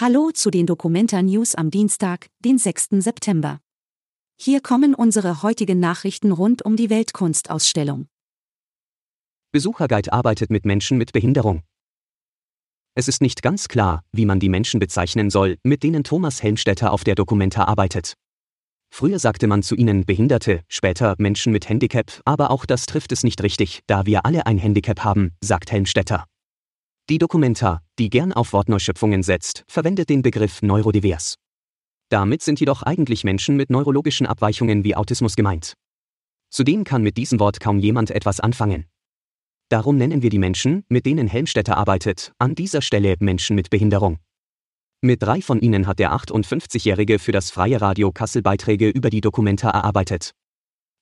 Hallo zu den Dokumenta News am Dienstag, den 6. September. Hier kommen unsere heutigen Nachrichten rund um die Weltkunstausstellung. Besucherguide arbeitet mit Menschen mit Behinderung. Es ist nicht ganz klar, wie man die Menschen bezeichnen soll, mit denen Thomas Helmstetter auf der Dokumenta arbeitet. Früher sagte man zu ihnen Behinderte, später Menschen mit Handicap, aber auch das trifft es nicht richtig, da wir alle ein Handicap haben, sagt Helmstetter. Die Dokumenta, die gern auf Wortneuschöpfungen setzt, verwendet den Begriff neurodivers. Damit sind jedoch eigentlich Menschen mit neurologischen Abweichungen wie Autismus gemeint. Zudem kann mit diesem Wort kaum jemand etwas anfangen. Darum nennen wir die Menschen, mit denen Helmstetter arbeitet, an dieser Stelle Menschen mit Behinderung. Mit drei von ihnen hat der 58-Jährige für das Freie Radio Kassel Beiträge über die Dokumenta erarbeitet.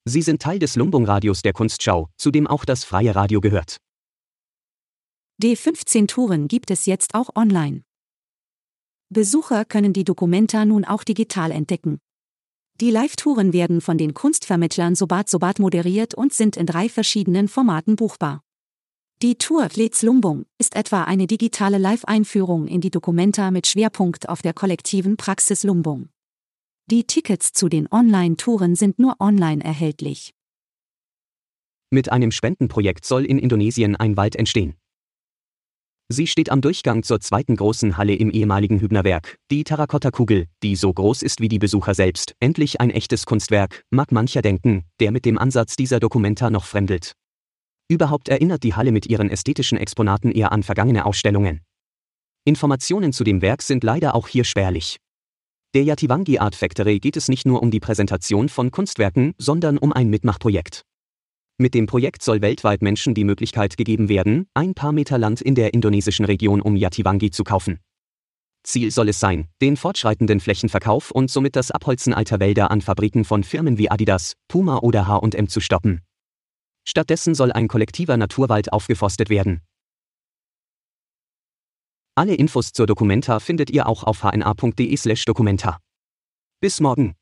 Sie sind Teil des Lumbung-Radios der Kunstschau, zu dem auch das Freie Radio gehört. Die 15 Touren gibt es jetzt auch online. Besucher können die Dokumenta nun auch digital entdecken. Die Live-Touren werden von den Kunstvermittlern Sobat Sobat moderiert und sind in drei verschiedenen Formaten buchbar. Die Tour Let's Lumbung ist etwa eine digitale Live-Einführung in die Dokumenta mit Schwerpunkt auf der kollektiven Praxis Lumbung. Die Tickets zu den Online-Touren sind nur online erhältlich. Mit einem Spendenprojekt soll in Indonesien ein Wald entstehen. Sie steht am Durchgang zur zweiten großen Halle im ehemaligen Hübnerwerk, die Terrakotta-Kugel, die so groß ist wie die Besucher selbst. Endlich ein echtes Kunstwerk, mag mancher denken, der mit dem Ansatz dieser Dokumenta noch fremdelt. Überhaupt erinnert die Halle mit ihren ästhetischen Exponaten eher an vergangene Ausstellungen. Informationen zu dem Werk sind leider auch hier spärlich. Der Yativangi Art Factory geht es nicht nur um die Präsentation von Kunstwerken, sondern um ein Mitmachprojekt. Mit dem Projekt soll weltweit Menschen die Möglichkeit gegeben werden, ein paar Meter Land in der indonesischen Region um Yativangi zu kaufen. Ziel soll es sein, den fortschreitenden Flächenverkauf und somit das Abholzen alter Wälder an Fabriken von Firmen wie Adidas, Puma oder H&M zu stoppen. Stattdessen soll ein kollektiver Naturwald aufgeforstet werden. Alle Infos zur Dokumenta findet ihr auch auf hna.de/dokumenta. Bis morgen.